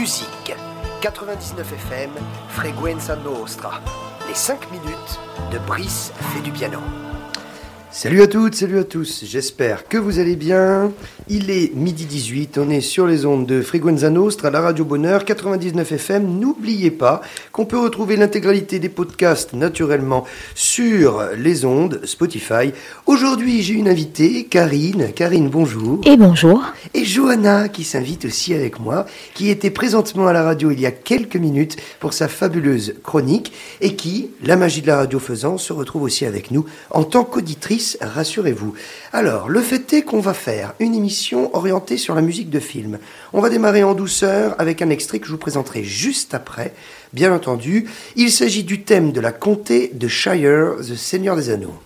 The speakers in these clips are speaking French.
musique. 99 FM, Freguenza Nostra. Les 5 minutes de Brice fait du piano. Salut à toutes, salut à tous, j'espère que vous allez bien. Il est midi 18, on est sur les ondes de Freguenza Nostra, la radio Bonheur 99 FM. N'oubliez pas qu'on peut retrouver l'intégralité des podcasts naturellement sur les ondes Spotify. Aujourd'hui, j'ai une invitée, Karine. Karine, bonjour. Et bonjour. Et Johanna qui s'invite aussi avec moi, qui était présentement à la radio il y a quelques minutes pour sa fabuleuse chronique et qui, la magie de la radio faisant, se retrouve aussi avec nous en tant qu'auditrice rassurez-vous. Alors, le fait est qu'on va faire une émission orientée sur la musique de film. On va démarrer en douceur avec un extrait que je vous présenterai juste après. Bien entendu, il s'agit du thème de la comté de Shire, The Seigneur des Anneaux.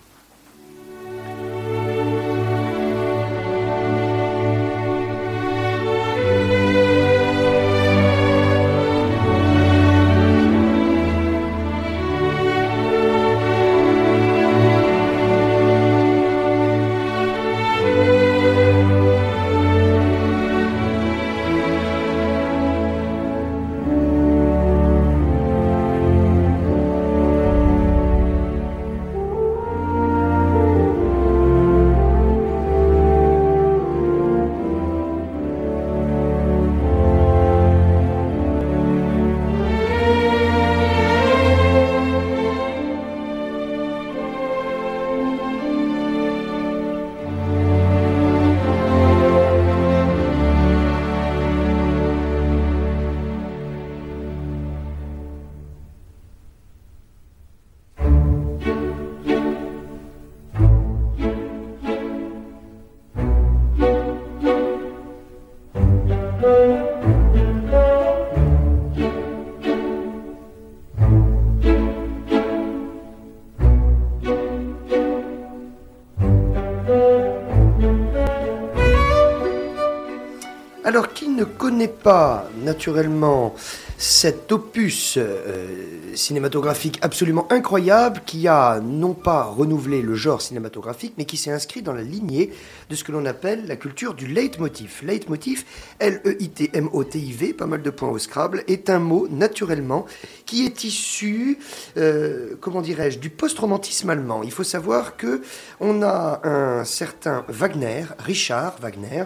Pas naturellement cet opus euh, cinématographique absolument incroyable qui a non pas renouvelé le genre cinématographique, mais qui s'est inscrit dans la lignée de ce que l'on appelle la culture du leitmotiv. Leitmotiv, L-E-I-T-M-O-T-I-V, pas mal de points au Scrabble, est un mot naturellement qui est issu, euh, comment dirais-je, du post-romantisme allemand. Il faut savoir que on a un certain Wagner, Richard Wagner,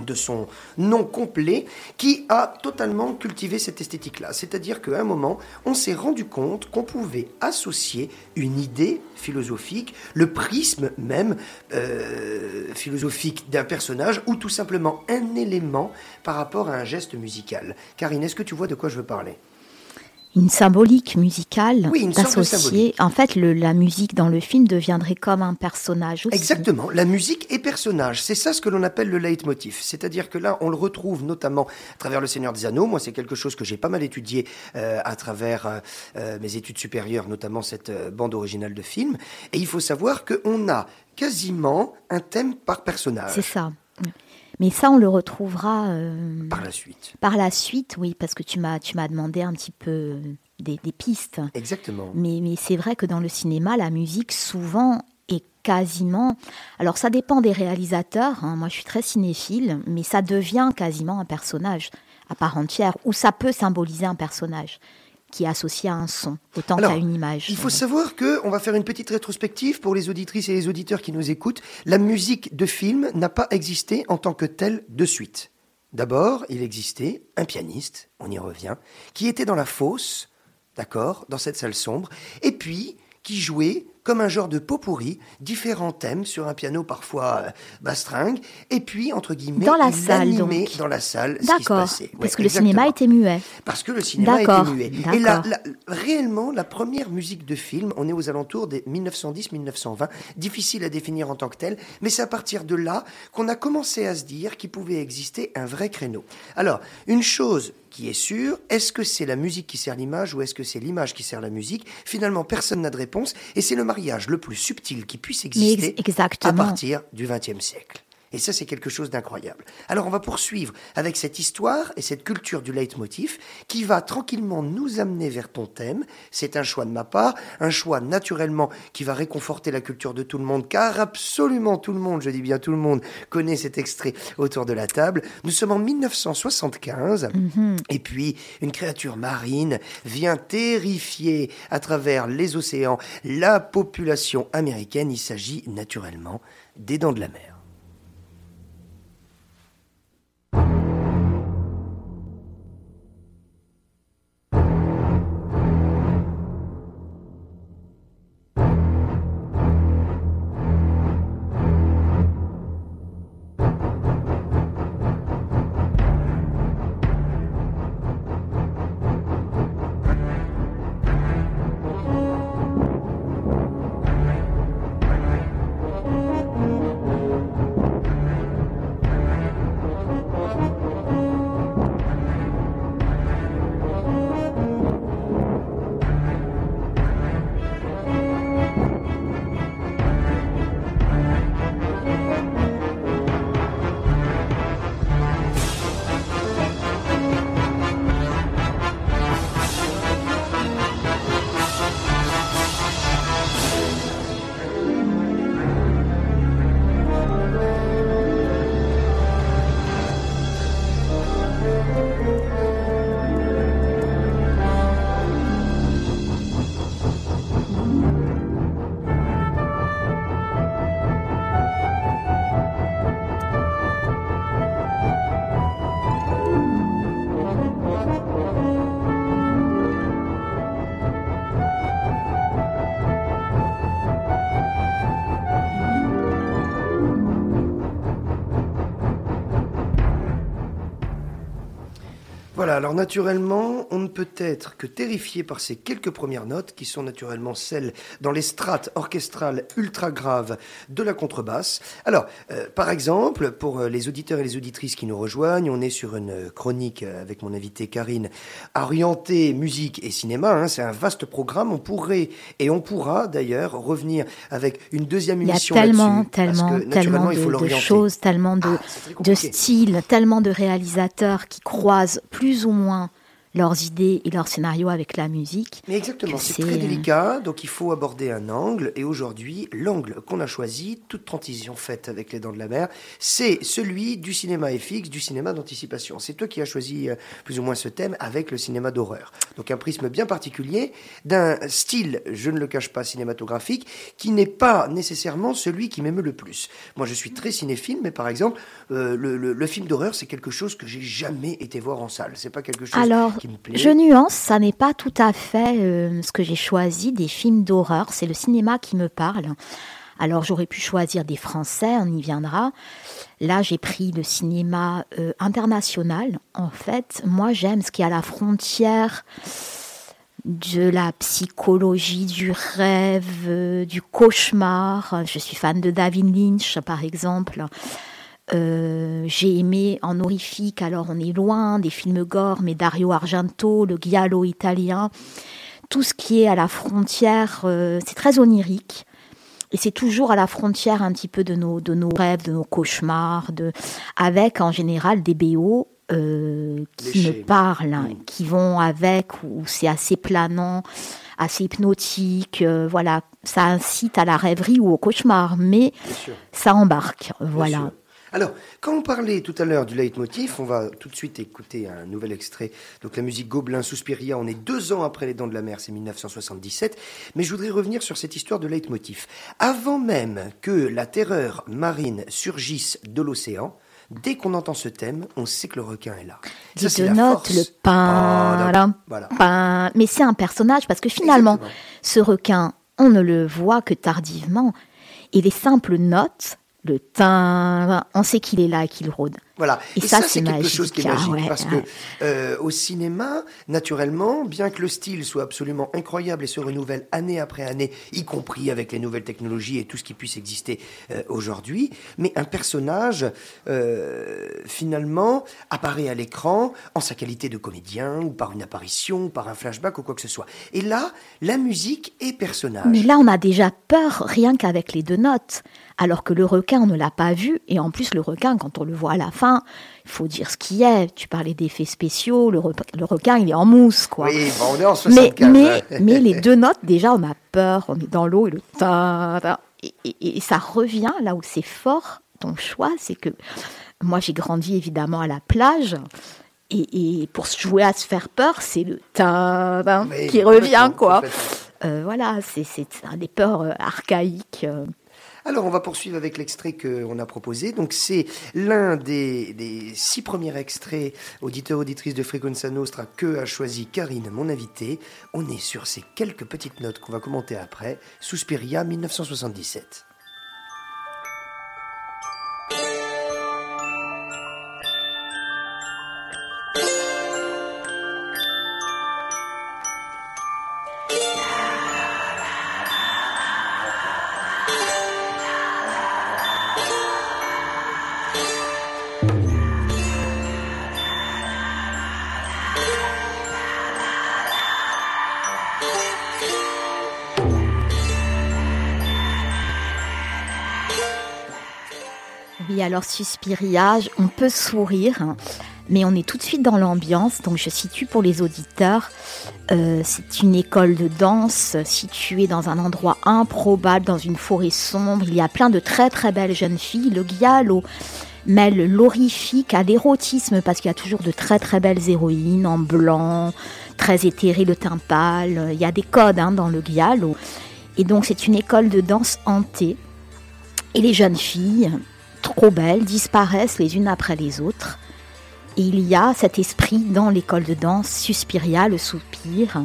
de son nom complet, qui a totalement cultivé cette esthétique-là. C'est-à-dire qu'à un moment, on s'est rendu compte qu'on pouvait associer une idée philosophique, le prisme même euh, philosophique d'un personnage, ou tout simplement un élément par rapport à un geste musical. Karine, est-ce que tu vois de quoi je veux parler? Une symbolique musicale Oui, d'associer. En fait, le- la musique dans le film deviendrait comme un personnage aussi. Exactement, la musique et personnage, c'est ça ce que l'on appelle le leitmotiv. C'est-à-dire que là, on le retrouve notamment à travers Le Seigneur des Anneaux. Moi, c'est quelque chose que j'ai pas mal étudié euh, à travers euh, euh, mes études supérieures, notamment cette euh, bande originale de film. Et il faut savoir qu'on a quasiment un thème par personnage C'est ça. Mais ça, on le retrouvera euh, par la suite. par la suite, oui, parce que tu m'as tu m'as demandé un petit peu des, des pistes. Exactement. Mais, mais c'est vrai que dans le cinéma, la musique, souvent, est quasiment... Alors, ça dépend des réalisateurs. hein. Moi, je suis très cinéphile, mais ça devient quasiment un personnage à part entière, ou ça peut symboliser un personnage qui est associé à un son, autant qu'à une image. Il faut savoir que on va faire une petite rétrospective pour les auditrices et les auditeurs qui nous écoutent. La musique de film n'a pas existé en tant que telle de suite. D'abord, il existait un pianiste, on y revient, qui était dans la fosse, d'accord, dans cette salle sombre, et puis qui jouait comme un genre de pot pourri, différents thèmes sur un piano parfois euh, bastringue, et puis, entre guillemets, Dans la salle, donc. dans la salle ce qui se D'accord, passait. parce que le cinéma était muet. Parce que le cinéma était muet. Et la- réellement, la première musique de film, on est aux alentours des 1910-1920, difficile à définir en tant que telle, mais c'est à partir de là qu'on a commencé à se dire qu'il pouvait exister un vrai créneau. Alors, une chose qui est sûre, est-ce que c'est la musique qui sert l'image ou est-ce que c'est l'image qui sert la musique? Finalement, personne n'a de réponse et c'est le mariage le plus subtil qui puisse exister ex- exactement. à partir du XXe siècle. Et ça, c'est quelque chose d'incroyable. Alors, on va poursuivre avec cette histoire et cette culture du leitmotiv qui va tranquillement nous amener vers ton thème. C'est un choix de ma part, un choix naturellement qui va réconforter la culture de tout le monde, car absolument tout le monde, je dis bien tout le monde, connaît cet extrait autour de la table. Nous sommes en 1975, Mhm. et puis une créature marine vient terrifier à travers les océans la population américaine. Il s'agit naturellement des dents de la mer. Voilà, alors naturellement, on ne peut être que terrifié par ces quelques premières notes, qui sont naturellement celles dans les strates orchestrales ultra graves de la contrebasse. Alors, euh, par exemple, pour euh, les auditeurs et les auditrices qui nous rejoignent, on est sur une euh, chronique avec mon invité Karine, orientée musique et cinéma. hein. c'est un vaste programme. On pourrait, et on pourra d'ailleurs, revenir avec une deuxième Il y a émission tellement, parce tellement, que, tellement de, choses, tellement de, Ah, de styles, tellement de réalisateurs qui croisent plus ou moins leurs idées et leurs scénarios avec la musique. Mais exactement, c'est très euh, délicat, donc il faut aborder un angle. Et aujourd'hui, l'angle qu'on a choisi, toute transition faite avec les dents de la mer, c'est celui du cinéma FX, du cinéma d'anticipation. C'est toi qui as choisi euh, plus ou moins ce thème avec le cinéma d'horreur. Donc un prisme bien particulier, d'un style, je ne le cache pas, cinématographique, qui n'est pas nécessairement celui qui m'aime le plus. Moi, je suis très cinéphile, mais par exemple, euh, le, le- le film d'horreur, c'est quelque chose que j'ai jamais été voir en salle. C'est pas quelque chose Alors, je nuance, ça n'est pas tout à fait euh, ce que j'ai choisi des films d'horreur, c'est le cinéma qui me parle. Alors j'aurais pu choisir des Français, on y viendra. Là, j'ai pris le cinéma euh, international. En fait, moi, j'aime ce qui est à la frontière de la psychologie, du rêve, euh, du cauchemar. Je suis fan de David Lynch, par exemple. Euh, j'ai aimé en horrifique, alors on est loin des films gore, mais Dario Argento, le giallo italien, tout ce qui est à la frontière, euh, c'est très onirique. Et c'est toujours à la frontière un petit peu de nos, de nos rêves, de nos cauchemars, de, avec en général des BO euh, qui me parlent, hein, Mm. qui vont avec, où c'est assez planant, assez hypnotique. euh, voilà, ça incite à la rêverie ou au cauchemar, mais ça embarque. Voilà. Alors, quand on parlait tout à l'heure du leitmotiv, on va tout de suite écouter un nouvel extrait. Donc la musique Gobelin Suspiria, on est deux ans après Les Dents de la Mer, c'est 1977. Mais je voudrais revenir sur cette histoire de leitmotiv. Avant même que la terreur marine surgisse de l'océan, dès qu'on entend ce thème, on sait que le requin est là. Dit c'est de note, le pain, Voilà. Mais c'est un personnage parce que finalement, Exactement. ce requin, on ne le voit que tardivement. Et les simples notes, le tin, on sait qu'il est là et qu'il rôde. Voilà. Et, ça, c'est quelque chose qui est magique parce que euh, au cinéma, naturellement, bien que le style soit absolument incroyable et se renouvelle année après année, y compris avec les nouvelles technologies et tout ce qui puisse exister euh, aujourd'hui, mais un personnage euh, finalement apparaît à l'écran en sa qualité de comédien ou par une apparition, ou par un flashback ou quoi que ce soit. Et là, la musique est personnage. Mais là, on a déjà peur rien qu'avec les deux notes alors que le requin, on ne l'a pas vu, et en plus, le requin, quand on le voit à la fin, il faut dire ce qu'il est. Tu parlais d'effets spéciaux, le, requin, il est en mousse, quoi. Oui, on est en 75. Mais, mais, les deux notes, déjà, on a peur, on est dans l'eau, et le et, et, ça revient là où c'est fort, ton choix, c'est que moi, j'ai grandi évidemment à la plage. Et, pour jouer à se faire peur, c'est le ta qui revient, quoi. Euh, voilà, c'est des peurs euh, archaïques. Alors, on va poursuivre avec l'extrait qu'on a proposé. Donc, c'est l'un des, six premiers extraits auditeurs auditrices de Frequenza Nostra que a choisi Karine, mon invitée. On est sur ces quelques petites notes qu'on va commenter après. Suspiria 1977. Alors Suspiria, on peut sourire, hein, mais on est tout de suite dans l'ambiance. Donc je situe pour les auditeurs, euh, c'est une école de danse située dans un endroit improbable, dans une forêt sombre. Il y a plein de très très belles jeunes filles. Le Giallo mêle l'horrifique à l'érotisme parce qu'il y a toujours de très très belles héroïnes en blanc, très éthérées, le teint pâle. Il y a des codes hein, dans le Giallo. Et donc c'est une école de danse hantée. Et les jeunes filles, trop belles, disparaissent les unes après les autres. Et il y a cet esprit dans l'école de danse, Suspiria, le soupir,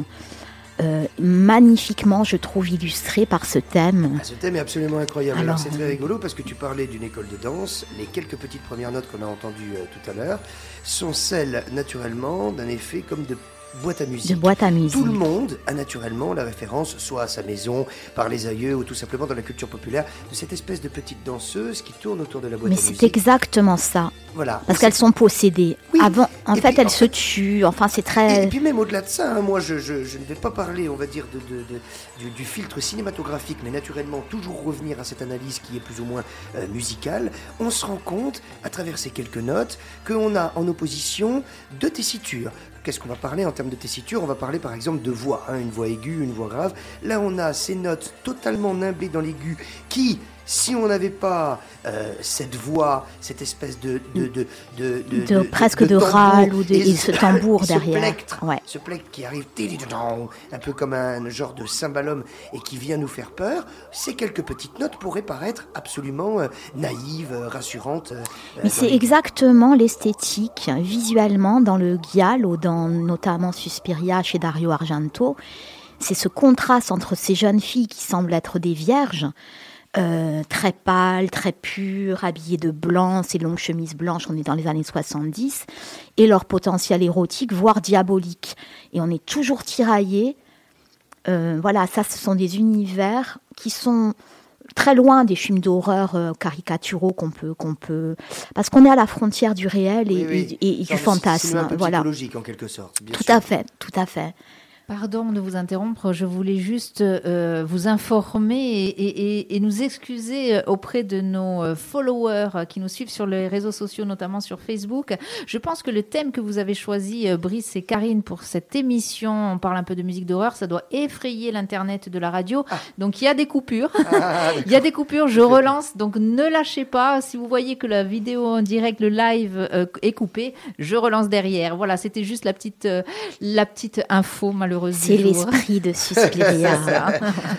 euh, magnifiquement, je trouve, illustré par ce thème. Ah, ce thème est absolument incroyable. Alors, c'est très rigolo parce que tu parlais d'une école de danse. Les quelques petites premières notes qu'on a entendues euh, tout à l'heure sont celles, naturellement, d'un effet comme de boîte à musique. boîte à musique. Tout le monde a naturellement la référence, soit à sa maison, par les aïeux, ou tout simplement dans la culture populaire, de cette espèce de petite danseuse qui tourne autour de la boîte à musique. Mais c'est exactement ça. Voilà. Parce qu'elles sont possédées. Avant, en fait, elles se tuent. Enfin, c'est très. Et, puis même au-delà de ça, hein, moi, je, ne vais pas parler, on va dire, de, du, filtre cinématographique, mais naturellement toujours revenir à cette analyse qui est plus ou moins euh, musicale. On se rend compte, à travers ces quelques notes, qu'on a en opposition deux tessitures Qu'est-ce qu'on va parler en de tessiture On va parler par exemple de voix, hein, une voix aiguë, une voix grave. Là, on a ces notes totalement nimblées dans l'aigu qui, si on n'avait pas euh, cette voix, cette espèce de de, de, de, presque de, râle ou de ce tambour derrière, ce plectre, qui arrive un peu comme un genre de cymbalum et qui vient nous faire peur, ces quelques petites notes pourraient paraître absolument euh, naïves, euh, rassurantes. Mais c'est exactement l'esthétique visuellement dans le Giallo, dans notamment Suspiria chez Dario Argento. C'est ce contraste entre ces jeunes filles qui semblent être des vierges, euh, très pâle, très pure, habillée de blanc, ces longues chemises blanches, on est dans les années 70, et leur potentiel érotique, voire diabolique. Et on est toujours tiraillé. Euh, voilà, ça, ce sont des univers qui sont très loin des films d'horreur euh, caricaturaux qu'on peut, qu'on peut, parce qu'on est à la frontière du réel et, et, du fantasme. Voilà. en quelque sorte. tout à fait, tout à fait. Pardon de vous interrompre, je voulais juste euh, vous informer et, nous excuser euh, auprès de nos euh, followers qui nous suivent sur les réseaux sociaux, notamment sur Facebook. Je pense que le thème que vous avez choisi, Brice et Karine, pour cette émission, on parle un peu de musique d'horreur, ça doit effrayer l'Internet de la radio. Ah. Donc il y a des coupures. Ah, il y a des coupures, je relance, donc ne lâchez pas. Si vous voyez que la vidéo en direct, le live est coupé, je relance derrière. Voilà, c'était juste la petite, la petite info malheureusement malheureuse C'est l'esprit de Suspiria.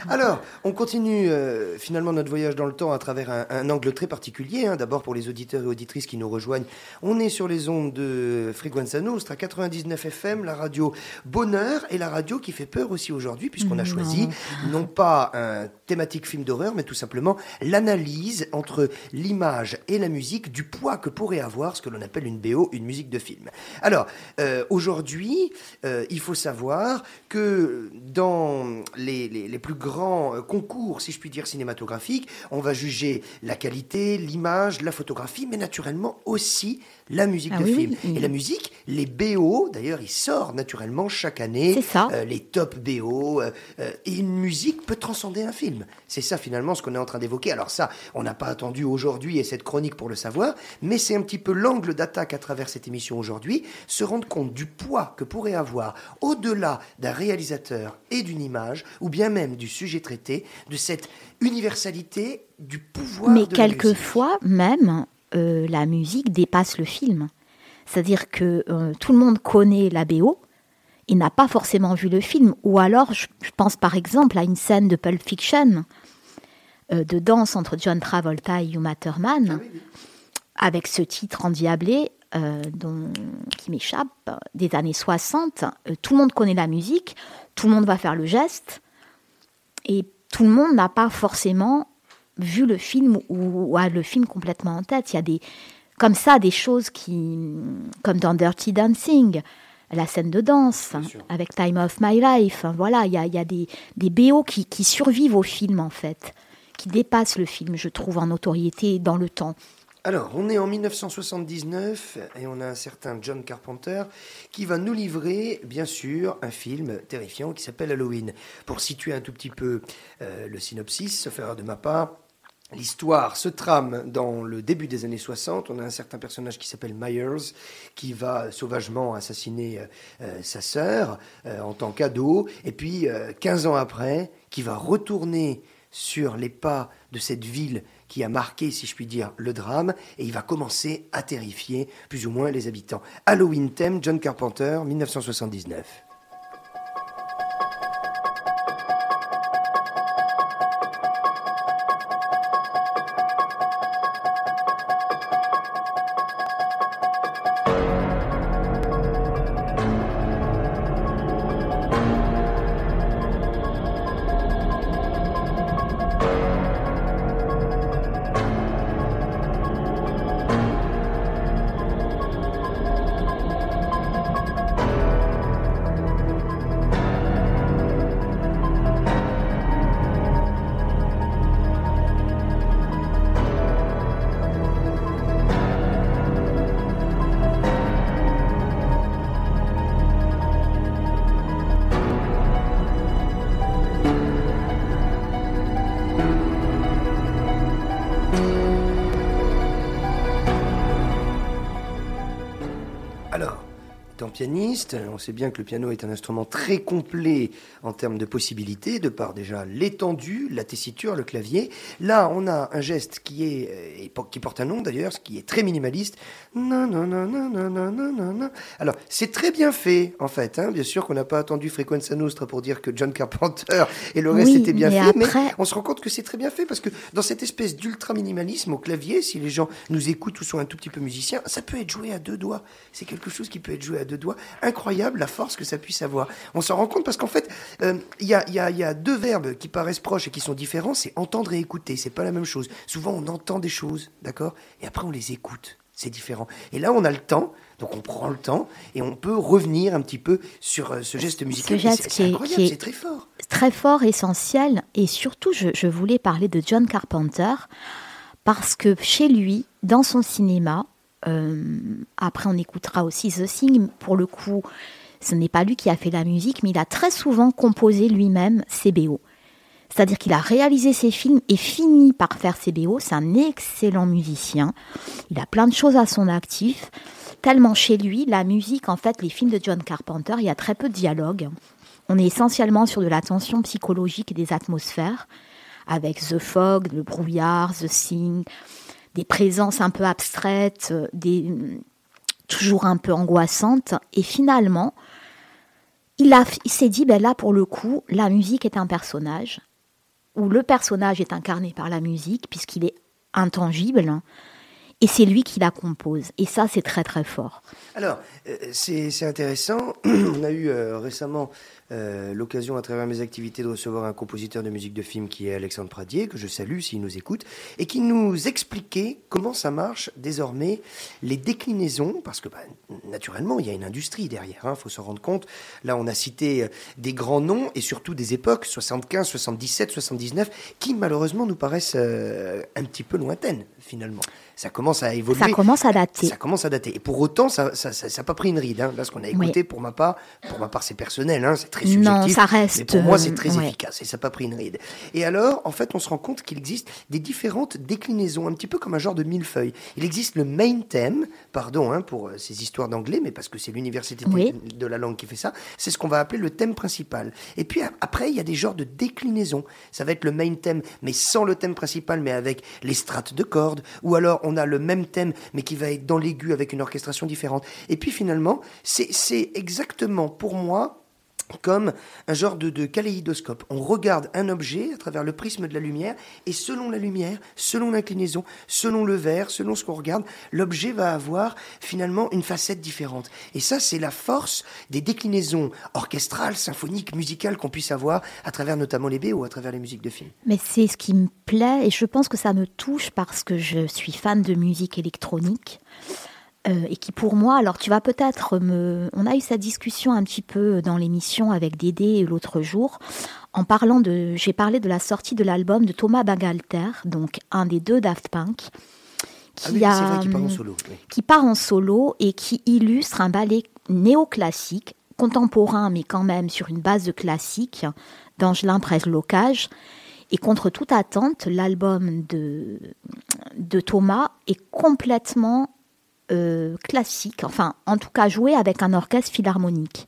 Alors, on continue euh, finalement notre voyage dans le temps à travers un, angle très particulier. Hein. D'abord pour les auditeurs et auditrices qui nous rejoignent, on est sur les ondes de Frequenza Nostra 99 FM, la radio Bonheur et la radio qui fait peur aussi aujourd'hui puisqu'on a choisi non pas un thématique film d'horreur, mais tout simplement l'analyse entre l'image et la musique du poids que pourrait avoir ce que l'on appelle une BO, une musique de film. Alors, euh, aujourd'hui, euh, il faut savoir que dans les, plus grands euh, concours, si je puis dire, cinématographiques, on va juger la qualité, l'image, la photographie, mais naturellement aussi la musique ah de film. Et la musique, les BO, d'ailleurs, il sort naturellement chaque année. Ça. les top BO. et une musique peut transcender un film. C'est ça finalement ce qu'on est en train d'évoquer. Alors ça, on n'a pas attendu aujourd'hui et cette chronique pour le savoir, mais c'est un petit peu l'angle d'attaque à travers cette émission aujourd'hui, se rendre compte du poids que pourrait avoir, au-delà d'un réalisateur et d'une image, ou bien même du sujet traité, de cette universalité du pouvoir. Mais quelquefois même, euh, la musique dépasse le film. C'est-à-dire que euh, tout le monde connaît la BO, il n'a pas forcément vu le film. Ou alors, je, pense par exemple à une scène de Pulp Fiction, euh, de danse entre John Travolta et Uma Thurman, ah avec ce titre endiablé dont, qui m'échappe, des années 60. Euh, tout le monde connaît la musique, tout le monde va faire le geste, et tout le monde n'a pas forcément vu le film ou, a le film complètement en tête. Il y a des, comme ça, des choses qui, comme dans Dirty Dancing, la scène de danse avec Time of My Life. Voilà, il y a, y a, des, des BO qui, qui, survivent au film en fait, qui dépassent le film, je trouve, en notoriété dans le temps. Alors, on est en 1979 et on a un certain John Carpenter qui va nous livrer, bien sûr, un film terrifiant qui s'appelle Halloween. Pour situer un tout petit peu euh, le synopsis, sauf erreur de ma part, L'histoire se trame dans le début des années 60. On a un certain personnage qui s'appelle Myers qui va sauvagement assassiner euh, euh, sa sœur euh, en tant qu'ado. Et puis, 15 ans après, qui va retourner sur les pas de cette ville qui a marqué, si je puis dire, le drame, et il va commencer à terrifier plus ou moins les habitants. Halloween Theme, John Carpenter, 1979. Sait bien que le piano est un instrument très complet en termes de possibilités, de par déjà l'étendue, la tessiture, le clavier. Là, on a un geste qui est euh, qui porte un nom d'ailleurs, ce qui est très minimaliste. Alors, c'est très bien fait en fait. Hein. Bien sûr qu'on n'a pas attendu Frequenza Nostra pour dire que John Carpenter et le reste était bien fait, mais on se rend compte que c'est très bien fait parce que dans cette espèce d'ultra minimalisme au clavier, si les gens nous écoutent ou sont un tout petit peu musiciens, ça peut être joué à deux doigts. C'est quelque chose qui peut être joué à deux doigts incroyable la force que ça puisse avoir. On s'en rend compte parce qu'en fait, euh, il y, a, deux verbes qui paraissent proches et qui sont différents, c'est entendre et écouter, c'est pas la même chose. Souvent on entend des choses, d'accord, et après on les écoute, c'est différent. Et là on a le temps, donc on prend le temps et on peut revenir un petit peu sur euh, ce geste musical. c'est incroyable, c'est très fort. Très fort, essentiel, et surtout je voulais parler de John Carpenter parce que chez lui, dans son cinéma, euh, après, on écoutera aussi The Thing. Pour le coup, ce n'est pas lui qui a fait la musique, mais il a très souvent composé lui-même ses BO. C'est-à-dire qu'il a réalisé ses films et fini par faire ses BO. C'est un excellent musicien. Il a plein de choses à son actif. Tellement chez lui, la musique, en fait, les films de John Carpenter, il y a très peu de dialogue. On est essentiellement sur de la tension psychologique et des atmosphères, avec The Fog, le brouillard, The Thing, des présences un peu abstraites, euh, des, toujours un peu angoissantes. Et finalement, il, a, il s'est dit, ben là, pour le coup, la musique est un personnage, où le personnage est incarné par la musique, puisqu'il est intangible, et c'est lui qui la compose. Et ça, c'est très très fort. Alors, euh, c'est intéressant. On a eu euh, récemment euh, l'occasion à travers mes activités de recevoir un compositeur de musique de film qui est Alexandre Pradier, que je salue s'il nous écoute, et qui nous expliquait comment ça marche désormais, les déclinaisons, parce que bah, naturellement, il y a une industrie derrière, il hein, faut se rendre compte. Là, on a cité euh, des grands noms et surtout des époques, 75, 77, 79, qui malheureusement nous paraissent euh, un petit peu lointaines finalement. Ça commence à évoluer. Ça commence à dater. Ça commence à dater. Et pour autant, ça n'a ça, ça, pas pris une ride. Hein. Là, ce qu'on a écouté, pour ma part, pour ma part, c'est personnel, hein, c'est très subjectif. Non, ça reste. Mais pour moi, c'est très efficace et ça n'a pas pris une ride. Et alors, en fait, on se rend compte qu'il existe des différentes déclinaisons, un petit peu comme un genre de millefeuille. Il existe le main theme, pardon hein, pour euh, ces histoires d'anglais, mais parce que c'est l'université de la langue qui fait ça. C'est ce qu'on va appeler le thème principal. Et puis après, il y a des genres de déclinaisons. Ça va être le main theme, mais sans le thème principal, mais avec les strates de cordes ou alors on a le même thème, mais qui va être dans l'aigu avec une orchestration différente. Et puis finalement, c'est exactement pour moi comme un genre de, de, kaléidoscope. On regarde un objet à travers le prisme de la lumière, et selon la lumière, selon l'inclinaison, selon le verre, selon ce qu'on regarde, l'objet va avoir finalement une facette différente. Et ça, c'est la force des déclinaisons orchestrales, symphoniques, musicales qu'on puisse avoir à travers notamment les BO, à travers les musiques de film. Mais c'est ce qui me plaît, et je pense que ça me touche parce que je suis fan de musique électronique. Euh, et qui pour moi, alors tu vas peut-être me... On a eu cette discussion un petit peu dans l'émission avec Dédé l'autre jour, en parlant de... J'ai parlé de la sortie de l'album de Thomas Bangalter, donc un des deux Daft Punk, qui, ah qui part en solo. Qui part en solo et qui illustre un ballet néoclassique, contemporain mais quand même sur une base de classique, d'Angelin Locage. Et contre toute attente, l'album de, de Thomas est complètement euh, classique, enfin en tout cas joué avec un orchestre philharmonique.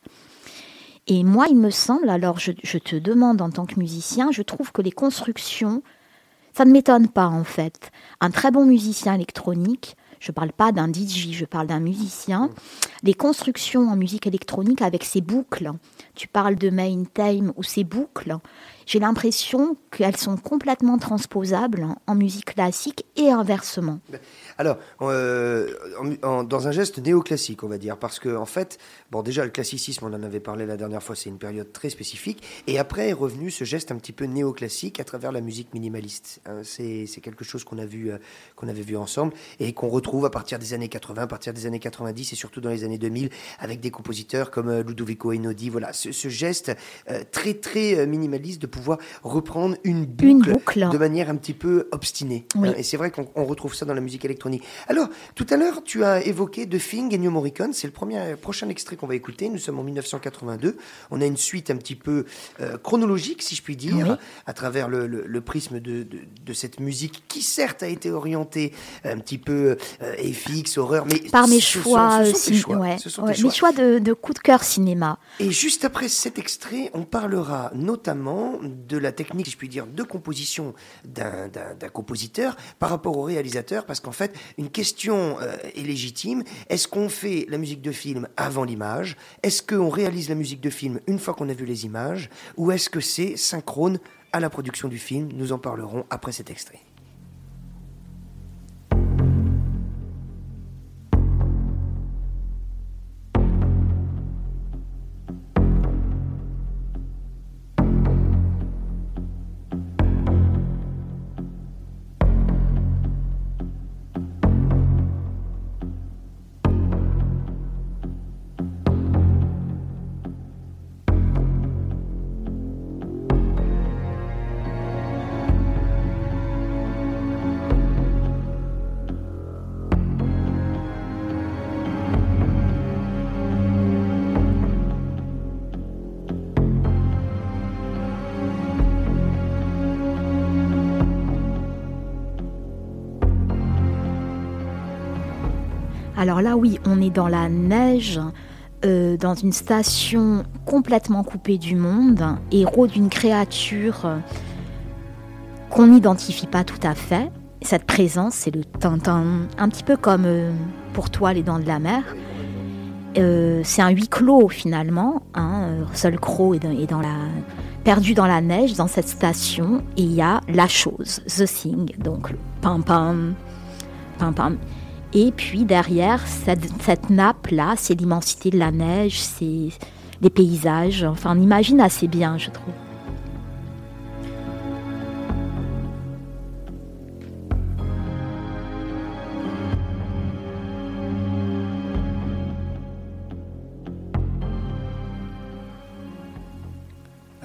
Et moi, il me semble, alors je, te demande en tant que musicien, je trouve que les constructions, ça ne m'étonne pas en fait. Un très bon musicien électronique, je ne parle pas d'un DJ, je parle d'un musicien, les constructions en musique électronique avec ces boucles, tu parles de main time ou ces boucles, j'ai l'impression qu'elles sont complètement transposables en musique classique et inversement. Ben, alors, euh, dans un geste néoclassique, on va dire, parce que en fait, bon, déjà le classicisme, on en avait parlé la dernière fois, c'est une période très spécifique, et après est revenu ce geste un petit peu néoclassique à travers la musique minimaliste. Hein. c'est quelque chose qu'on a vu, euh, qu'on avait vu ensemble et qu'on retrouve à partir des années 80, à partir des années 90 et surtout dans les années 2000 avec des compositeurs comme euh, Ludovico Einaudi. Voilà, ce, geste très très minimaliste de pouvoir reprendre une boucle, de manière un petit peu obstinée. Hein. et c'est vrai qu'on retrouve ça dans la musique électronique alors, tout à l'heure, tu as évoqué The Thing, Ennio Morricone. C'est le premier, prochain extrait qu'on va écouter. Nous sommes en 1982. On a une suite un petit peu euh, chronologique, si je puis dire, à travers le, prisme de, cette musique qui, certes, a été orientée un petit peu euh, FX, horreur, mais par mes choix, mes choix de, de coup de cœur cinéma. Et juste après cet extrait, on parlera notamment de la technique, si je puis dire, de composition d'un compositeur par rapport au réalisateur, parce qu'en fait, une question euh, est légitime. Est-ce qu'on fait la musique de film avant l'image? Est-ce qu'on réalise la musique de film une fois qu'on a vu les images? Ou est-ce que c'est synchrone à la production du film? Nous en parlerons après cet extrait. Alors là, oui, on est dans la neige, euh, dans une station complètement coupée du monde, héros d'une créature euh, qu'on n'identifie pas tout à fait. Cette présence, c'est le tintin, un petit peu comme euh, pour toi les dents de la mer. c'est un huis clos finalement. Hein. Russell Crowe est, perdu dans la neige dans cette station et il y a la chose, The Thing, donc le pam pam, pam pam. Et puis derrière, cette, nappe-là, c'est l'immensité de la neige, c'est les paysages. Enfin, on imagine assez bien, je trouve.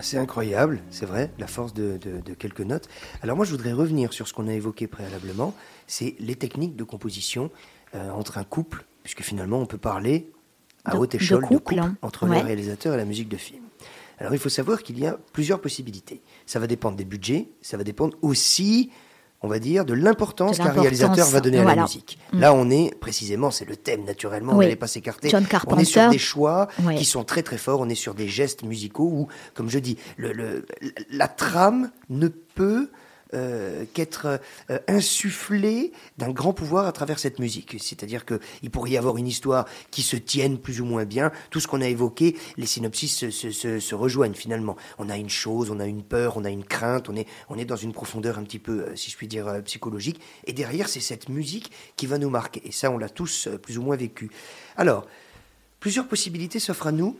C'est incroyable, c'est vrai, la force de, quelques notes. Alors moi, je voudrais revenir sur ce qu'on a évoqué préalablement, c'est les techniques de composition euh, entre un couple, puisque finalement, on peut parler à haute échelle de couple, hein. entre le réalisateur et la musique de film. Alors il faut savoir qu'il y a plusieurs possibilités. Ça va dépendre des budgets, ça va dépendre aussi on va dire, de l'importance qu'un réalisateur va donner à la musique. Mm. Là, on est précisément, c'est le thème naturellement, on n'allait pas s'écarter. On est sur des choix qui sont très très forts, on est sur des gestes musicaux où, comme je dis, le, la trame ne peut euh, qu'être euh, insufflé d'un grand pouvoir à travers cette musique. C'est-à-dire qu'il pourrait y avoir une histoire qui se tienne plus ou moins bien. Tout ce qu'on a évoqué, les synopsis se, rejoignent finalement. On a une chose, on a une peur, on a une crainte, on est, dans une profondeur un petit peu, euh, si je puis dire, psychologique. Et derrière, c'est cette musique qui va nous marquer. Et ça, on l'a tous plus ou moins vécu. Alors, plusieurs possibilités s'offrent à nous.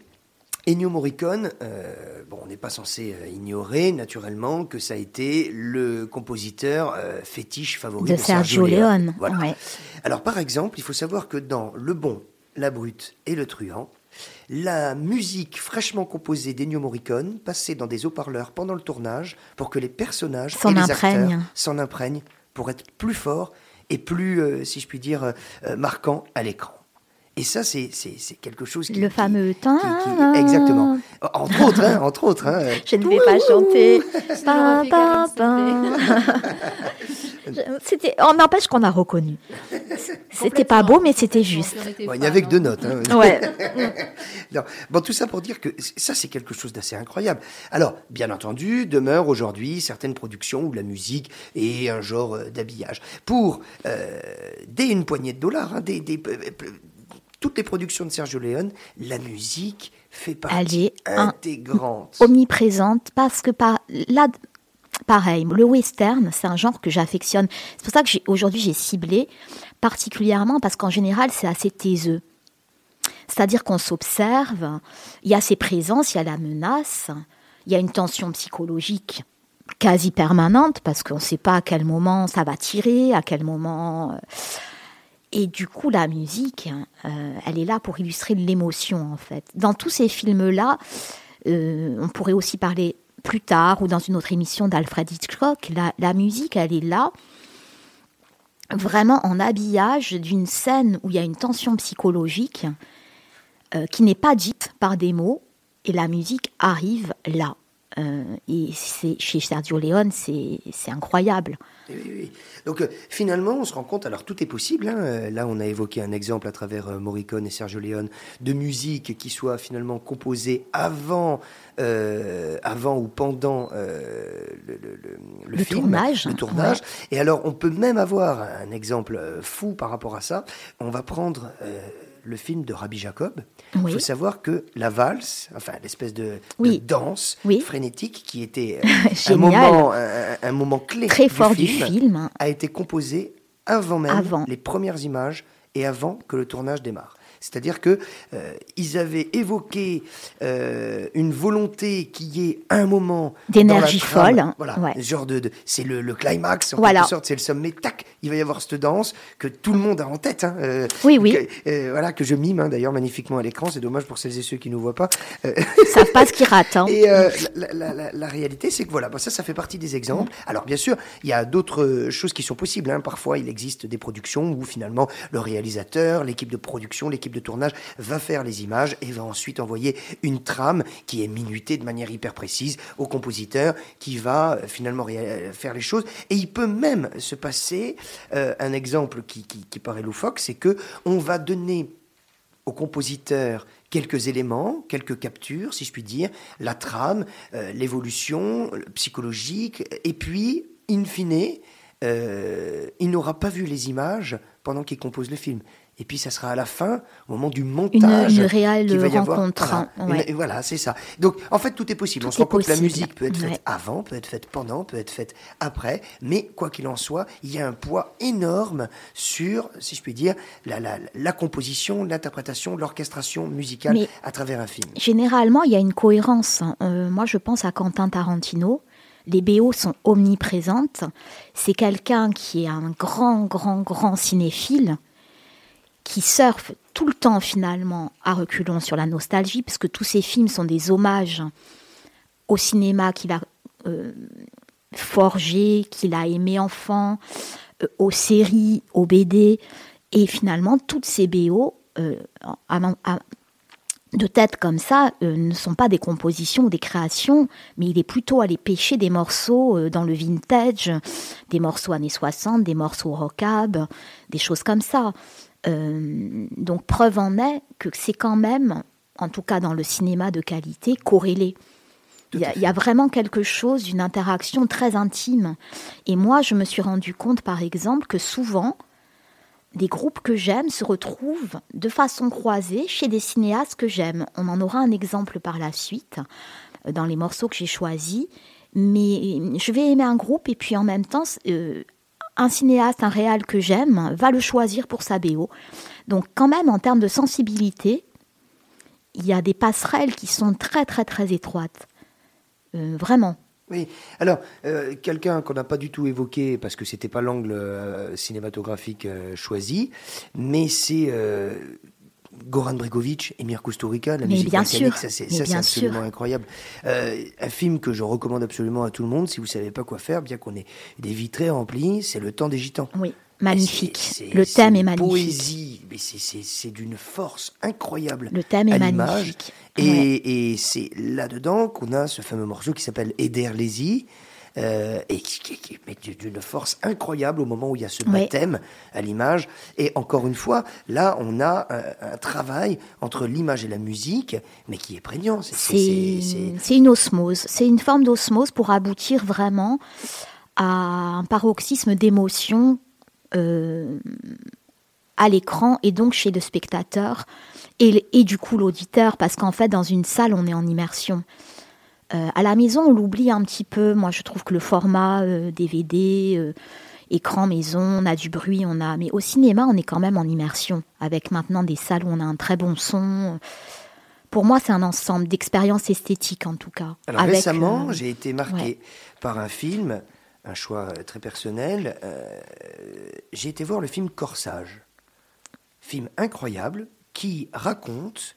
Ennio Morricone, euh, bon, on n'est pas censé euh, ignorer naturellement que ça a été le compositeur euh, fétiche favori de, Sergio, Leone. Alors par exemple, il faut savoir que dans Le Bon, La Brute et Le Truand, la musique fraîchement composée d'Ennio Morricone passait dans des haut-parleurs pendant le tournage pour que les personnages les acteurs s'en imprègnent pour être plus forts et plus, si je puis dire, marquants à l'écran. Et ça, c'est quelque chose qui... Le fameux temps. Exactement. Entre autres, hein, entre autres. Hein. Je ne vais pas chanter. C'était, on n'empêche qu'on a reconnu. C'était pas beau, mais c'était juste. il n'y avait que deux notes. Hein. Ouais. bon, tout ça pour dire que ça, c'est quelque chose d'assez incroyable. Alors, bien entendu, demeure aujourd'hui certaines productions où la musique est un genre euh, d'habillage. Pour, euh, dès une poignée de dollars, hein, des, des, toutes les productions de Sergio Leone, la musique fait partie intégrante. omniprésente, parce que par, là, pareil, le western, c'est un genre que j'affectionne. C'est pour ça que aujourd'hui j'ai ciblé particulièrement, parce qu'en général, c'est assez taiseux. C'est-à-dire qu'on s'observe, il y a ses présences, il y a la menace, il y a une tension psychologique quasi permanente, parce qu'on ne sait pas à quel moment ça va tirer, à quel moment... Euh, et du coup, la musique, euh, elle est là pour illustrer l'émotion, en fait. Dans tous ces films-là, euh, on pourrait aussi parler plus tard ou dans une autre émission d'Alfred Hitchcock, la, musique, elle est là vraiment en habillage d'une scène où il y a une tension psychologique euh, qui n'est pas dite par des mots, et la musique arrive là. Et chez Sergio Leone, c'est incroyable. Donc euh, finalement, on se rend compte, alors tout est possible. Hein. Euh, là, on a évoqué un exemple à travers euh, Morricone et Sergio Leone de musique qui soit finalement composée avant, avant ou pendant le, film, tournage. Le tournage. Et alors, on peut même avoir un exemple fou par rapport à ça. On va prendre le film de Rabbi Jacob, il faut savoir que la valse, enfin l'espèce de, danse frénétique qui était euh, un, moment, un, moment clé Très fort du film, a été composé avant même les premières images et avant que le tournage démarre. C'est-à-dire que euh, ils avaient évoqué euh, une volonté qui est un moment d'énergie folle. Voilà, genre de, c'est le, climax en quelque sorte, c'est le sommet. Tac, il va y avoir cette danse que tout le monde a en tête. Hein, euh, oui, oui. Que, voilà que je mime hein, d'ailleurs magnifiquement à l'écran. C'est dommage pour celles et ceux qui nous voient pas. Ils savent pas ce qu'ils ratent. Hein. Et la, la, la, réalité, c'est que voilà, ça, ça fait partie des exemples. Alors bien sûr, il y a d'autres choses qui sont possibles. Hein. Parfois, il existe des productions où finalement le réalisateur, l'équipe de production, l'équipe de tournage va faire les images et va ensuite envoyer une trame qui est minutée de manière hyper précise au compositeur qui va euh, finalement faire les choses. Et il peut même se passer euh, un exemple qui, paraît loufoque, c'est que on va donner au compositeur quelques éléments, quelques captures, si je puis dire, la trame, euh, l'évolution psychologique, et puis, in fine, euh, il n'aura pas vu les images pendant qu'il compose le film. Et puis ça sera à la fin, au moment du montage, une, une réelle qu'il va y avoir- rencontre. voilà, hein, une- ouais. voilà, c'est ça. Donc en fait tout est possible. Tout On se rend compte que la musique peut être faite Ouais. avant, peut être faite pendant, peut être faite après, mais quoi qu'il en soit, il y a un poids énorme sur, si je puis dire, la, la, la composition, l'interprétation, l'orchestration musicale Mais- à travers un film. Généralement, il y a une cohérence. hein. Euh, moi, je pense à Quentin Tarantino. Les BO sont omniprésentes. C'est quelqu'un qui est un grand, grand, grand cinéphile, qui surfe tout le temps finalement à reculons sur la nostalgie, parce que tous ses films sont des hommages au cinéma qu'il a euh, forgé, qu'il a aimé enfant, euh, aux séries, aux BD. Et finalement, toutes ces BO, euh, de tête comme ça, ne sont pas des compositions ou des créations, mais il est plutôt allé pêcher des morceaux dans le vintage, des morceaux années 60, des morceaux rockab, des choses comme ça. Euh, donc preuve en est que c'est quand même, en tout cas dans le cinéma de qualité, corrélé. Il y, a, il y a vraiment quelque chose d'une interaction très intime. Et moi, je me suis rendu compte, par exemple, que souvent, des groupes que j'aime se retrouvent de façon croisée chez des cinéastes que j'aime. On en aura un exemple par la suite euh, dans les morceaux que j'ai choisis. Mais je vais aimer un groupe et puis en même temps, euh, un cinéaste, un réal que j'aime, va le choisir pour sa BO. Donc quand même, en termes de sensibilité, il y a des passerelles qui sont très très très étroites. Euh, vraiment. Oui. Alors, euh, quelqu'un qu'on n'a pas du tout évoqué parce que c'était pas l'angle euh, cinématographique choisi, mais c'est Goran Bregovic et Mirko Kusturica, la Mais musique bien sûr, ça c'est absolument sûr. incroyable. Euh, un film que je recommande absolument à tout le monde si vous savez pas quoi faire, bien qu'on ait des vitrées remplies, c'est Le Temps des Gitans. Oui, magnifique. Le thème est magnifique. Poésie, mais c'est- d'une force incroyable. Le thème est magnifique. Et, Ouais. et c'est là-dedans qu'on a ce fameux morceau qui s'appelle Eder Lazy. Euh, et qui, qui, qui met d'une force incroyable au moment où il y a ce baptême à l'image. Et encore une fois, là, on a un, un travail entre l'image et la musique, mais qui est prégnant. C'est- une osmose. C'est une forme d'osmose pour aboutir vraiment à un paroxysme d'émotion euh, à l'écran et donc chez le spectateur et, et du coup l'auditeur, parce qu'en fait, dans une salle, on est en immersion. Euh, à la maison, on l'oublie un petit peu. Moi, je trouve que le format euh, DVD, euh, écran maison, on a du bruit, on a. Mais au cinéma, on est quand même en immersion, avec maintenant des salles où on a un très bon son. Pour moi, c'est un ensemble d'expériences esthétiques, en tout cas. Alors Avec, récemment, euh, j'ai été marqué ouais. par un film, un choix euh, très personnel. euh, j'ai été voir le film Corsage. Film incroyable qui raconte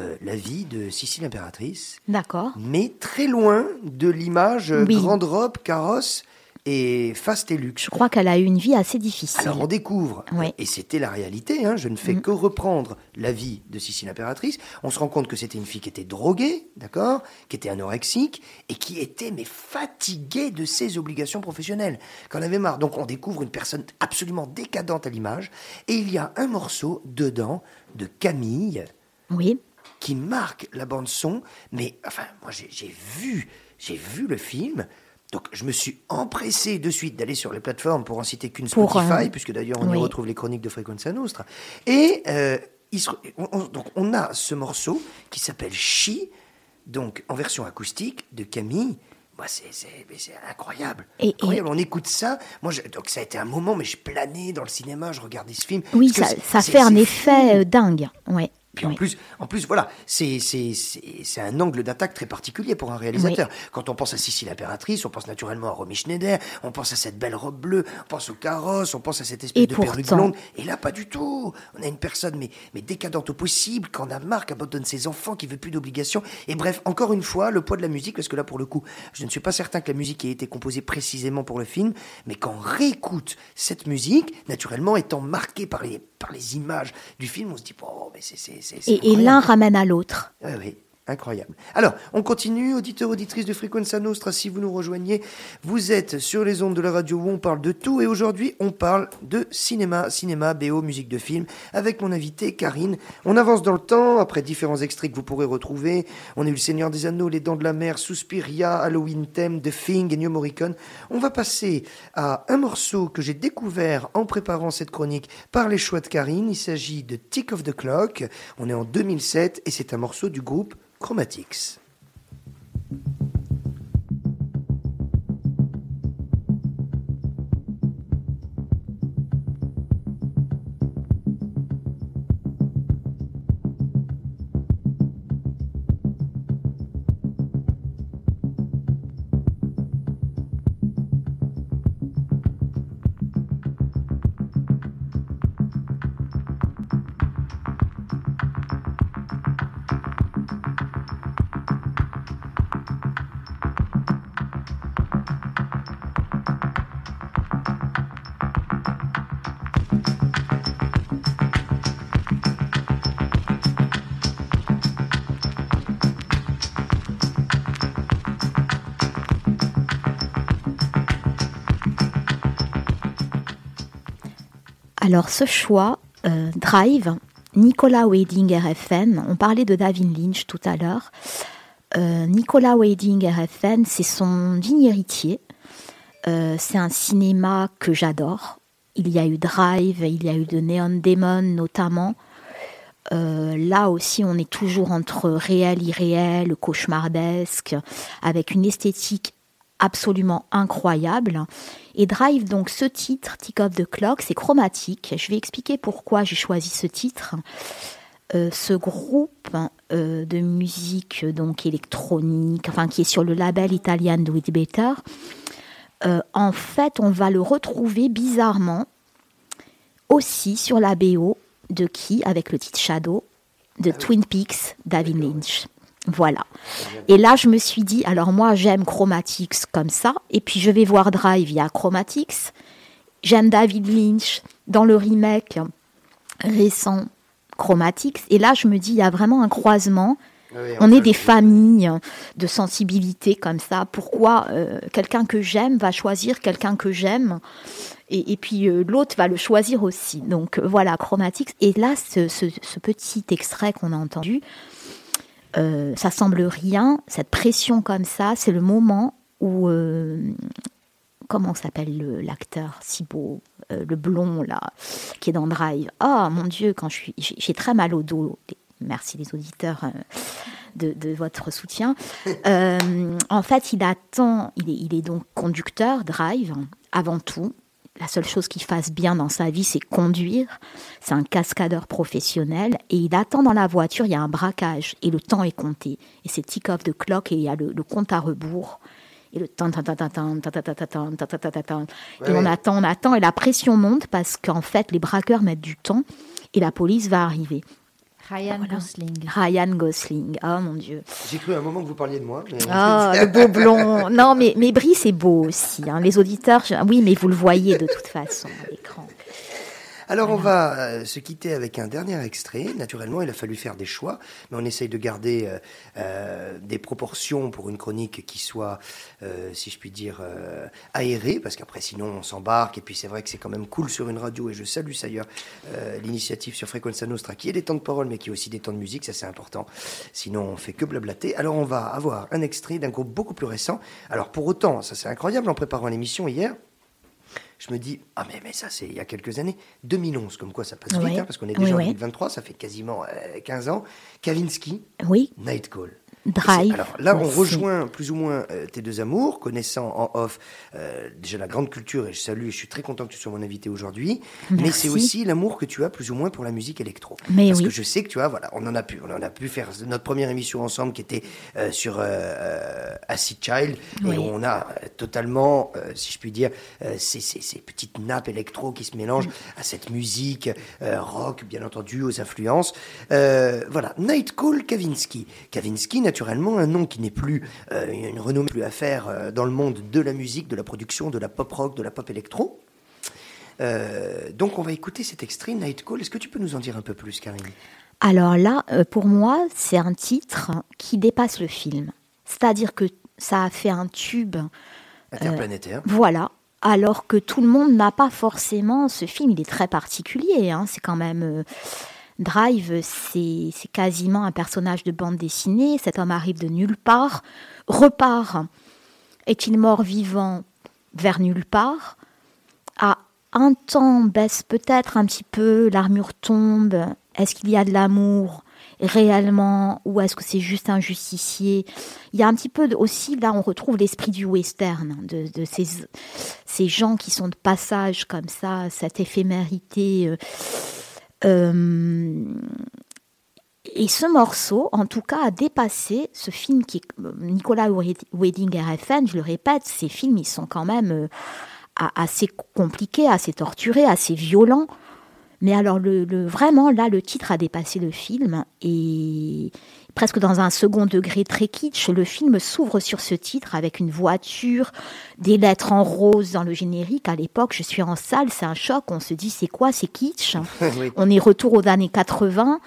euh, la vie de Sicile impératrice, D'accord. mais très loin de l'image euh, Oui. grande robe, carrosse et faste et luxe. Je crois qu'elle a eu une vie assez difficile. Alors on découvre, Ouais. et c'était la réalité, hein, je ne fais Mm. que reprendre la vie de Sicile impératrice, on se rend compte que c'était une fille qui était droguée, d'accord, qui était anorexique, et qui était mais fatiguée de ses obligations professionnelles, qu'en avait marre. Donc on découvre une personne absolument décadente à l'image, et il y a un morceau dedans de Camille Oui. Qui marque la bande son, mais enfin, moi j'ai vu, j'ai vu le film. Donc je me suis empressé de suite d'aller sur les plateformes pour en citer qu'une Spotify, euh, puisque d'ailleurs on y retrouve les chroniques de Frequenza Nostra. Et euh, il se- on, on- donc on a ce morceau qui s'appelle Chi, donc en version acoustique de Camille. Moi, c'est incroyable. Et- incroyable. On écoute ça. Moi, je- donc ça a été un moment, mais je planais dans le cinéma, je regardais ce film. Oui, ça, ça fait un effet euh, dingue. Ouais. Puis en plus, en plus, voilà, c'est c'est c'est c'est un angle d'attaque très particulier pour un réalisateur. Quand on pense à Sicile impératrice, on pense naturellement à Romy Schneider, on pense à cette belle robe bleue, on pense au carrosse, on pense à cette espèce Et de perruque blonde. Et là, pas du tout. On a une personne mais mais décadente au possible, qui en a marre, qui abandonne ses enfants, qui veut plus d'obligations. Et bref, encore une fois, le poids de la musique, parce que là, pour le coup, je ne suis pas certain que la musique ait été composée précisément pour le film, mais quand on réécoute cette musique, naturellement étant marquée par les par les images du film, on se dit, oh, mais c'est Et, l'un ramène à l'autre. Incroyable. Alors, on continue, auditeurs, auditrices de Frequenza Nostra, si vous nous rejoignez, vous êtes sur les ondes de la radio où on parle de tout, et aujourd'hui, on parle de cinéma, cinéma, BO, musique de film, avec mon invité Karine. On avance dans le temps, après différents extraits que vous pourrez retrouver. On a eu Le Seigneur des Anneaux, Les Dents de la Mer, Suspiria, Halloween Theme, The Thing et New Morricone. On va passer à un morceau que j'ai découvert en préparant cette chronique par les choix de Karine. Il s'agit de Tick of the Clock. On est en 2007 et c'est un morceau du groupe Chromatics. Alors ce choix, euh, Drive, Nicolas Wedding RFN, on parlait de David Lynch tout à l'heure. Euh, Nicolas Wedding RFN, c'est son digne héritier. Euh, c'est un cinéma que j'adore. Il y a eu Drive, il y a eu de Neon Demon notamment. là aussi, on est toujours entre réel, irréel, cauchemardesque, avec une esthétique absolument incroyable. Et Drive, donc ce titre, Tick of the Clock, c'est chromatique. Je vais expliquer pourquoi j'ai choisi ce titre. Euh, ce groupe euh, de musique donc électronique, enfin qui est sur le label italien Do It Better, euh, en fait, on va le retrouver bizarrement aussi sur la BO de qui Avec le titre Shadow de ah Twin Peaks, David Lynch. Voilà. Et là, je me suis dit, alors moi, j'aime Chromatics comme ça, et puis je vais voir Drive via Chromatics. J'aime David Lynch dans le remake récent Chromatics. Et là, je me dis, il y a vraiment un croisement. On est des familles de sensibilité comme ça. Pourquoi euh, quelqu'un que j'aime va choisir quelqu'un que j'aime? Et, puis euh, l'autre va le choisir aussi. Donc euh, voilà, Chromatics. Et là, ce, ce petit extrait qu'on a entendu, euh, ça semble rien, cette pression comme ça, c'est le moment où euh, comment s'appelle l'acteur si beau, euh, le blond là, qui est dans Drive. Oh mon Dieu, quand je suis, j'ai très mal au dos. Merci les auditeurs de, votre soutien. en fait, il attend, il est, il est donc conducteur Drive avant tout la seule chose qu'il fasse bien dans sa vie, c'est conduire. C'est un cascadeur professionnel et il attend dans la voiture, il y a un braquage et le temps est compté. Et c'est tick off de clock et il y a le, compte à rebours. Et le Et on attend, on attend et la pression monte parce qu'en fait les braqueurs mettent du temps et la police va arriver. Ryan Gosling. Ryan Gosling. Oh mon Dieu. J'ai cru à un moment que vous parliez de moi. Mais... Oh, le beau blond. Non, mais, mais Brie, c'est beau aussi. Hein. Les auditeurs, oui, mais vous le voyez de toute façon à l'écran. Alors on va euh, se quitter avec un dernier extrait. Naturellement, il a fallu faire des choix, mais on essaye de garder euh, euh, des proportions pour une chronique qui soit, si je puis dire, aérée, parce qu'après sinon on s'embarque. Et puis c'est vrai que c'est quand même cool sur une radio, et je salue d'ailleurs l'initiative sur Frequenza Nostra, qui est des temps de parole, mais qui est aussi des temps de musique, ça c'est important. Sinon on fait que blablater. Alors on va avoir un extrait d'un groupe beaucoup plus récent. Alors pour autant, ça c'est incroyable en préparant l'émission hier je me dis, ah mais, mais ça c'est il y a quelques années, 2011, comme quoi ça passe vite, hein, parce qu'on est déjà en 2023, ça fait quasiment 15 euh, ans. Kavinsky, oui. Night Call. Drive. Alors là, on rejoint plus ou moins euh, tes deux amours, connaissant en off euh, déjà la grande culture, et je salue, et je suis très content que tu sois mon invité aujourd'hui. Mais c'est aussi l'amour que tu as plus ou moins pour la musique électro. Mais Parce que je sais que tu as, voilà, on en a pu, on en a pu faire notre première émission ensemble qui était euh, sur Acid Child, et on a totalement, si je puis dire, ces, ces, ces, petites nappes électro qui se mélangent à cette musique rock, bien entendu, aux influences. voilà, Night Call Kavinsky. Kavinsky, naturellement un nom qui n'est plus euh, une renommée plus à faire euh, dans le monde de la musique, de la production, de la pop rock, de la pop électro. Euh, donc on va écouter cet extrait Night Call. Est-ce que tu peux nous en dire un peu plus, Karine? Alors là, euh, pour moi, c'est un titre qui dépasse le film. C'est-à-dire que ça a fait un tube. Interplanétaire. voilà. Alors que tout le monde n'a pas forcément. Ce film, il est très particulier. hein. C'est quand même. Drive, c'est quasiment un personnage de bande dessinée. Cet homme arrive de nulle part, repart. Est-il mort vivant vers nulle part? À un temps, baisse peut-être un petit peu, l'armure tombe. Est-ce qu'il y a de l'amour réellement ou est-ce que c'est juste un justicier? Il y a un petit peu aussi, là on retrouve l'esprit du western, de, de ces, ces gens qui sont de passage comme ça, cette éphémérité. euh, euh, et ce morceau, en tout cas, a dépassé ce film qui euh, Nicolas Wedding RFN, je le répète, ces films, ils sont quand même euh, assez compliqués, assez torturés, assez violents. Mais alors, vraiment, là, le titre a dépassé le film et presque dans un second degré très kitsch, le film s'ouvre sur ce titre avec une voiture, des lettres en rose dans le générique. À l'époque, je suis en salle, c'est un choc. On se dit, c'est quoi, c'est kitsch? Oui. On est retour aux années 80.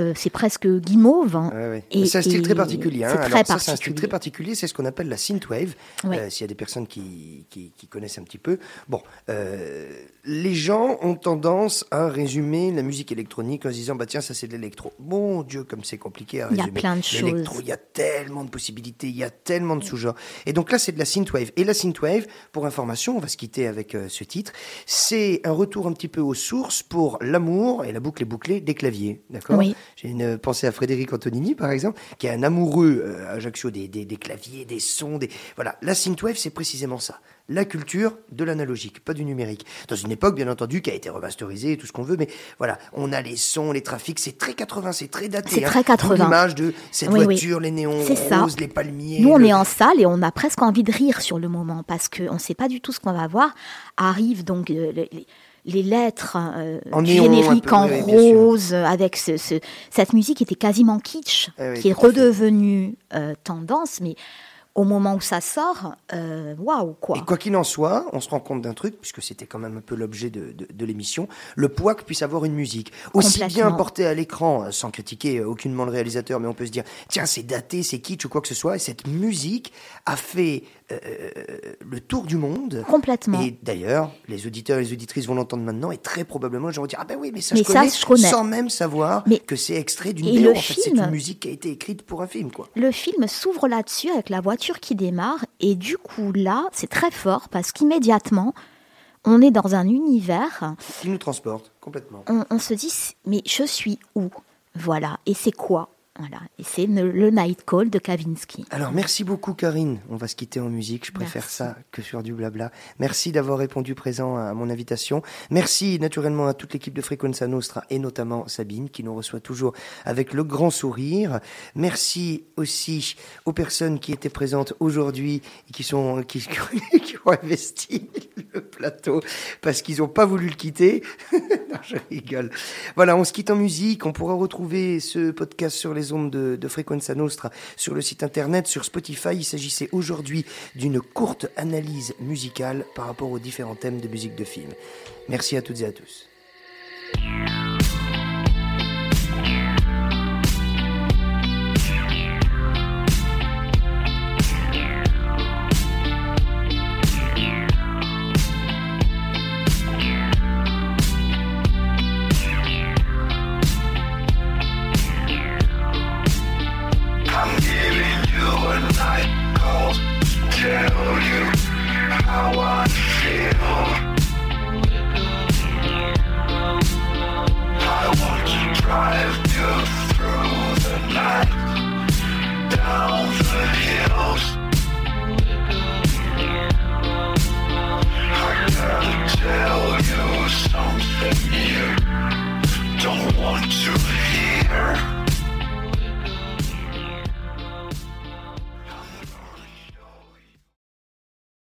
Euh, c'est presque guimauve. hein. C'est un style très particulier. hein. c'est très ça, c'est un style très particulier. C'est ce qu'on appelle la synthwave. Euh, S'il y a des personnes qui, qui, qui connaissent un petit peu. Bon, euh, les gens ont tendance à résumer la musique électronique en se disant bah tiens ça c'est de l'électro. Bon Dieu comme c'est compliqué à Il y a résumer. plein de choses. Il y a tellement de possibilités, il y a tellement de sous-genres. Et donc là c'est de la synthwave. Et la synthwave, pour information, on va se quitter avec ce titre. C'est un retour un petit peu aux sources pour l'amour et la boucle est bouclée des claviers, d'accord? Oui. J'ai une pensée à Frédéric Antonini, par exemple, qui est un amoureux euh, à Ajaccio des, des, des claviers, des sons. Des... Voilà, la synthwave, c'est précisément ça. La culture de l'analogique, pas du numérique. Dans une époque, bien entendu, qui a été remasterisée et tout ce qu'on veut, mais voilà, on a les sons, les trafics, c'est très 80, c'est très daté. C'est hein. très 80. D'où L'image de cette Oui, oui. voiture, les néons roses, les palmiers. Nous, on le- est en salle et on a presque envie de rire sur le moment parce qu'on ne sait pas du tout ce qu'on va voir. Arrivent donc euh, les, les- lettres euh, En du néon, un générique peu, en oui, rose, euh, avec ce, ce- cette musique qui était quasiment kitsch, Eh oui, qui est redevenue euh, tendance, mais au moment où ça sort, waouh, quoi. Et quoi qu'il en soit, on se rend compte d'un truc, puisque c'était quand même un peu l'objet de, de, de l'émission, le poids que puisse avoir une musique. Aussi bien portée à l'écran, sans critiquer aucunement le réalisateur, mais on peut se dire, tiens, c'est daté, c'est kitsch ou quoi que ce soit, et cette musique a fait le tour du monde. Complètement. Et d'ailleurs, les auditeurs et les auditrices vont l'entendre maintenant, et très probablement, ils vont dire, ah ben oui, mais ça, Mais je, ça, connais, je connais. sans même savoir Mais- que c'est extrait d'une BO. le En fait, c'est une musique qui a été écrite pour un film, quoi. Le film s'ouvre là-dessus avec la voiture qui démarre et du coup là, c'est très fort parce qu'immédiatement, on est dans un univers, Qui nous transporte, complètement. on, on se dit mais je suis où? Voilà, et c'est quoi? Voilà, et c'est le, Night Call de Kavinsky. Alors, merci beaucoup, Karine. On va se quitter en musique. Je préfère Merci. ça que sur du blabla. Merci d'avoir répondu présent à mon invitation. Merci naturellement à toute l'équipe de Frequenza Nostra et notamment Sabine qui nous reçoit toujours avec le grand sourire. Merci aussi aux personnes qui étaient présentes aujourd'hui et qui sont, qui, qui ont investi le plateau parce qu'ils n'ont pas voulu le quitter. non, je rigole. Voilà, on se quitte en musique. On pourra retrouver ce podcast sur de, de Frequenza Nostra sur le site internet, sur Spotify. Il s'agissait aujourd'hui d'une courte analyse musicale par rapport aux différents thèmes de musique de film. Merci à toutes et à tous.